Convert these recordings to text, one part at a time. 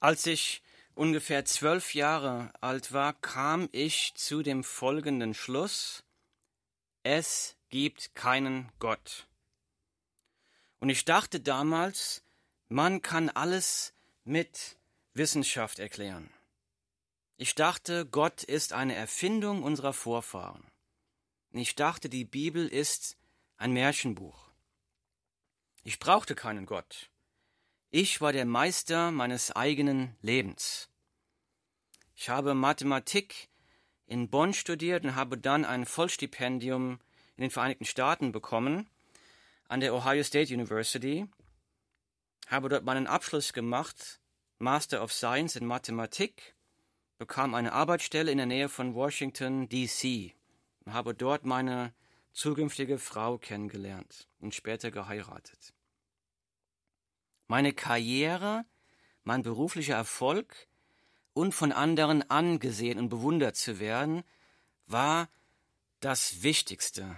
Als ich ungefähr zwölf Jahre alt war, kam ich zu dem folgenden Schluss, es gibt keinen Gott. Und ich dachte damals, man kann alles mit Wissenschaft erklären. Ich dachte, Gott ist eine Erfindung unserer Vorfahren. Ich dachte, die Bibel ist ein Märchenbuch. Ich brauchte keinen Gott. Ich war der Meister meines eigenen Lebens. Ich habe Mathematik in Bonn studiert und habe dann ein Vollstipendium in den Vereinigten Staaten bekommen an der Ohio State University, habe dort meinen Abschluss gemacht, Master of Science in Mathematik, bekam eine Arbeitsstelle in der Nähe von Washington, D.C. und habe dort meine zukünftige Frau kennengelernt und später geheiratet. Meine Karriere, mein beruflicher Erfolg und von anderen angesehen und bewundert zu werden, war das Wichtigste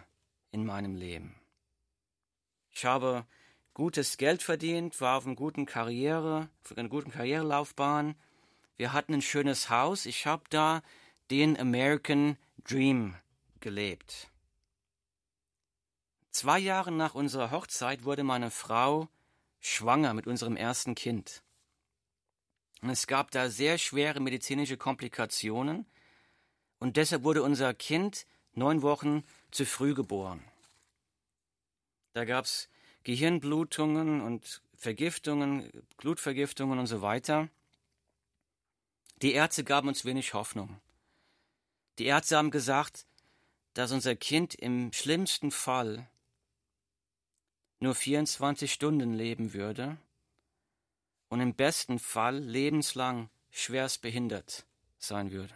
in meinem Leben. Ich habe gutes Geld verdient, war auf einer guten Karriere, auf einer guten Karrierelaufbahn. Wir hatten ein schönes Haus. Ich habe da den American Dream gelebt. Zwei Jahre nach unserer Hochzeit wurde meine Frau schwanger mit unserem ersten Kind. Und es gab da sehr schwere medizinische Komplikationen und deshalb wurde unser Kind neun Wochen zu früh geboren. Da gab es Gehirnblutungen und Vergiftungen, Blutvergiftungen und so weiter. Die Ärzte gaben uns wenig Hoffnung. Die Ärzte haben gesagt, dass unser Kind im schlimmsten Fall nur 24 Stunden leben würde und im besten Fall lebenslang schwerst behindert sein würde.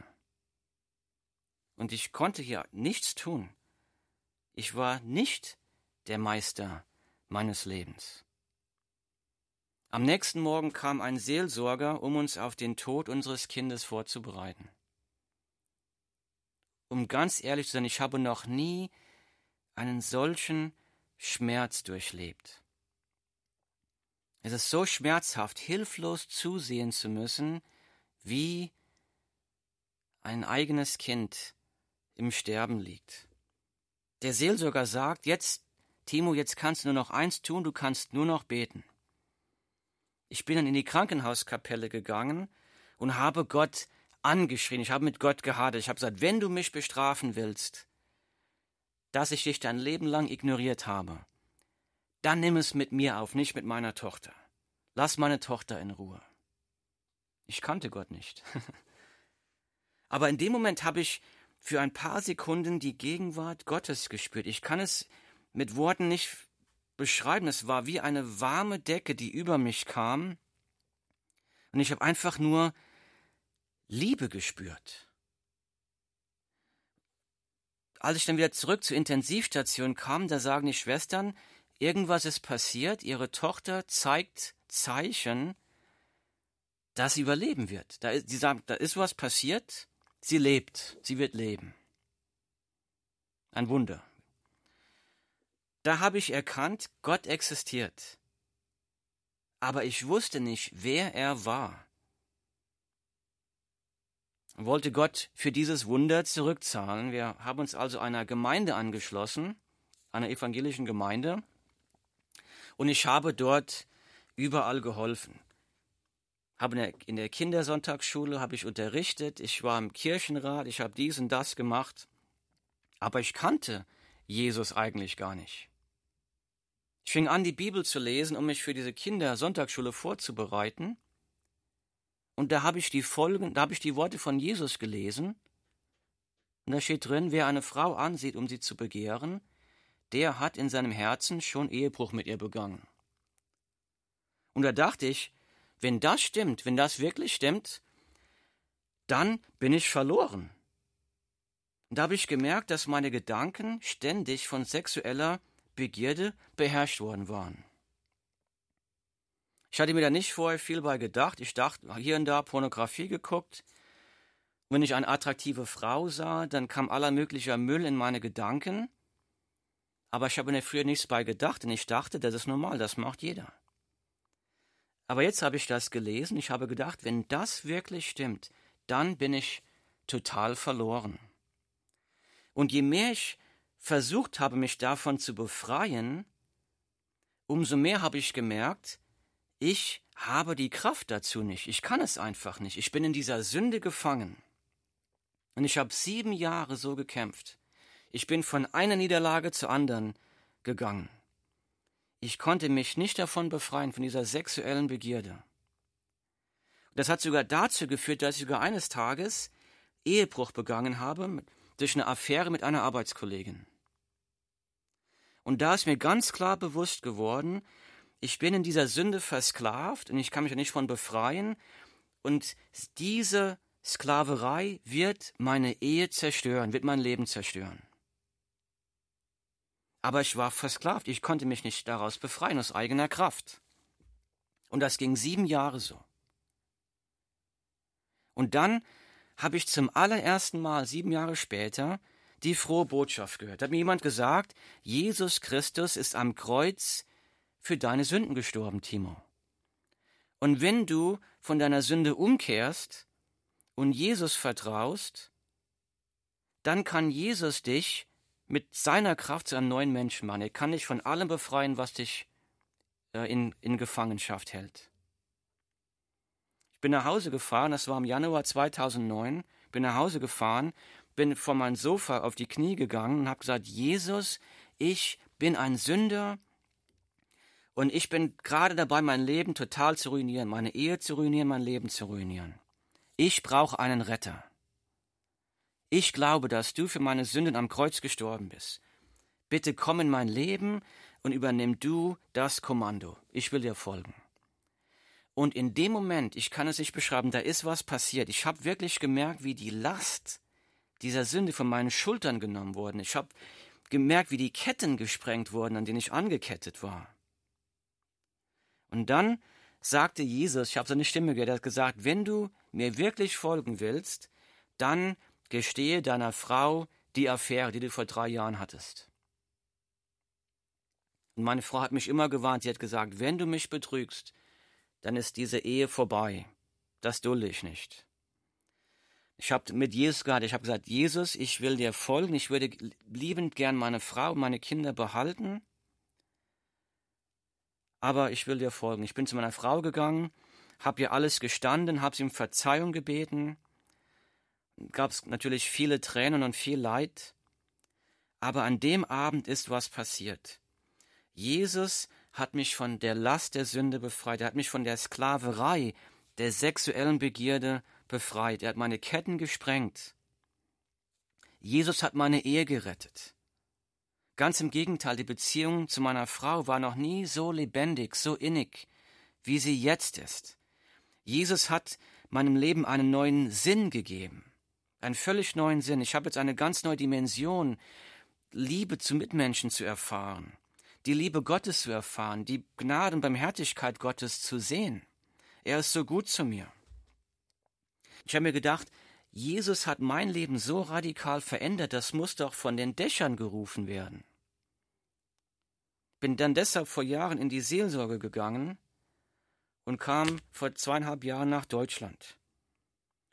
Und ich konnte hier nichts tun. Ich war nicht der Meister meines Lebens. Am nächsten Morgen kam ein Seelsorger, um uns auf den Tod unseres Kindes vorzubereiten. Um ganz ehrlich zu sein, ich habe noch nie einen solchen Schmerz durchlebt. Es ist so schmerzhaft, hilflos zusehen zu müssen, wie ein eigenes Kind im Sterben liegt. Der Seelsorger sagt, jetzt, Timo, jetzt kannst du nur noch eins tun, du kannst nur noch beten. Ich bin dann in die Krankenhauskapelle gegangen und habe Gott angeschrien, ich habe mit Gott gehadert, ich habe gesagt, wenn du mich bestrafen willst, dass ich dich dein Leben lang ignoriert habe, dann nimm es mit mir auf, nicht mit meiner Tochter. Lass meine Tochter in Ruhe. Ich kannte Gott nicht. Aber in dem Moment habe ich für ein paar Sekunden die Gegenwart Gottes gespürt. Ich kann es mit Worten nicht beschreiben. Es war wie eine warme Decke, die über mich kam. Und ich habe einfach nur Liebe gespürt. Als ich dann wieder zurück zur Intensivstation kam, da sagen die Schwestern, irgendwas ist passiert, ihre Tochter zeigt Zeichen, dass sie überleben wird. Da ist, sie sagen, da ist was passiert, Sie lebt, sie wird leben. Ein Wunder. Da habe ich erkannt, Gott existiert. Aber ich wusste nicht, wer er war. Wollte Gott für dieses Wunder zurückzahlen. Wir haben uns also einer Gemeinde angeschlossen, einer evangelischen Gemeinde. Und ich habe dort überall geholfen in der Kindersonntagsschule habe ich unterrichtet, ich war im Kirchenrat, ich habe dies und das gemacht, aber ich kannte Jesus eigentlich gar nicht. Ich fing an, die Bibel zu lesen, um mich für diese Kindersonntagsschule vorzubereiten. Und da habe ich die Folgen, da habe ich die Worte von Jesus gelesen. Und da steht drin, wer eine Frau ansieht, um sie zu begehren, der hat in seinem Herzen schon Ehebruch mit ihr begangen. Und da dachte ich, wenn das stimmt, wenn das wirklich stimmt, dann bin ich verloren. Und da habe ich gemerkt, dass meine Gedanken ständig von sexueller Begierde beherrscht worden waren. Ich hatte mir da nicht vorher viel bei gedacht. Ich dachte, hier und da Pornografie geguckt. Wenn ich eine attraktive Frau sah, dann kam aller möglicher Müll in meine Gedanken. Aber ich habe mir früher nichts bei gedacht, denn ich dachte, das ist normal, das macht jeder. Aber jetzt habe ich das gelesen, ich habe gedacht, wenn das wirklich stimmt, dann bin ich total verloren. Und je mehr ich versucht habe, mich davon zu befreien, umso mehr habe ich gemerkt, ich habe die Kraft dazu nicht. Ich kann es einfach nicht. Ich bin in dieser Sünde gefangen. Und ich habe sieben Jahre so gekämpft. Ich bin von einer Niederlage zur anderen gegangen. Ich konnte mich nicht davon befreien, von dieser sexuellen Begierde. Das hat sogar dazu geführt, dass ich sogar eines Tages Ehebruch begangen habe durch eine Affäre mit einer Arbeitskollegin. Und da ist mir ganz klar bewusst geworden, ich bin in dieser Sünde versklavt und ich kann mich ja nicht von befreien. Und diese Sklaverei wird meine Ehe zerstören, wird mein Leben zerstören. Aber ich war versklavt, ich konnte mich nicht daraus befreien aus eigener Kraft. Und das ging sieben Jahre so. Und dann habe ich zum allerersten Mal sieben Jahre später die frohe Botschaft gehört. Da hat mir jemand gesagt, Jesus Christus ist am Kreuz für deine Sünden gestorben, Timo. Und wenn du von deiner Sünde umkehrst und Jesus vertraust, dann kann Jesus dich mit seiner Kraft zu einem neuen Menschen machen. Er kann dich von allem befreien, was dich äh, in, in Gefangenschaft hält. Ich bin nach Hause gefahren, das war im Januar 2009, bin nach Hause gefahren bin vor mein Sofa auf die Knie gegangen und habe gesagt, Jesus, ich bin ein Sünder und ich bin gerade dabei, mein Leben total zu ruinieren, meine Ehe zu ruinieren, mein Leben zu ruinieren. Ich brauche einen Retter. Ich glaube, dass du für meine Sünden am Kreuz gestorben bist. Bitte komm in mein Leben und übernimm du das Kommando. Ich will dir folgen. Und in dem Moment, ich kann es nicht beschreiben, da ist was passiert. Ich habe wirklich gemerkt, wie die Last dieser Sünde von meinen Schultern genommen worden. Ich habe gemerkt, wie die Ketten gesprengt wurden, an denen ich angekettet war. Und dann sagte Jesus, ich habe seine Stimme gehört, er hat gesagt, wenn du mir wirklich folgen willst, dann gestehe deiner Frau die Affäre, die du vor drei Jahren hattest. Und meine Frau hat mich immer gewarnt, sie hat gesagt, wenn du mich betrügst, dann ist diese Ehe vorbei. Das dulde ich nicht. Ich habe mit Jesus gehabt, ich habe gesagt, Jesus, ich will dir folgen, ich würde liebend gern meine Frau und meine Kinder behalten, aber ich will dir folgen. Ich bin zu meiner Frau gegangen, habe ihr alles gestanden, habe sie um Verzeihung gebeten, gab es natürlich viele Tränen und viel Leid, aber an dem Abend ist was passiert. Jesus hat mich von der Last der Sünde befreit, er hat mich von der Sklaverei, der sexuellen Begierde befreit, er hat meine Ketten gesprengt. Jesus hat meine Ehe gerettet. Ganz im Gegenteil, die Beziehung zu meiner Frau war noch nie so lebendig, so innig, wie sie jetzt ist. Jesus hat meinem Leben einen neuen Sinn gegeben, einen völlig neuen Sinn. Ich habe jetzt eine ganz neue Dimension, Liebe zu Mitmenschen zu erfahren, die Liebe Gottes zu erfahren, die Gnade und Barmherzigkeit Gottes zu sehen. Er ist so gut zu mir. Ich habe mir gedacht, Jesus hat mein Leben so radikal verändert, das muss doch von den Dächern gerufen werden. Bin dann deshalb vor Jahren in die Seelsorge gegangen und kam vor zweieinhalb Jahren nach Deutschland.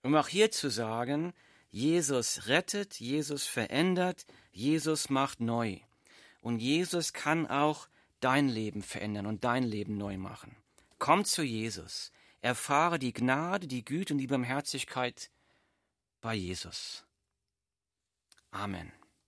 Um auch hier zu sagen, Jesus rettet, Jesus verändert, Jesus macht neu. Und Jesus kann auch dein Leben verändern und dein Leben neu machen. Komm zu Jesus erfahre die Gnade, die Güte und die Barmherzigkeit bei Jesus. Amen.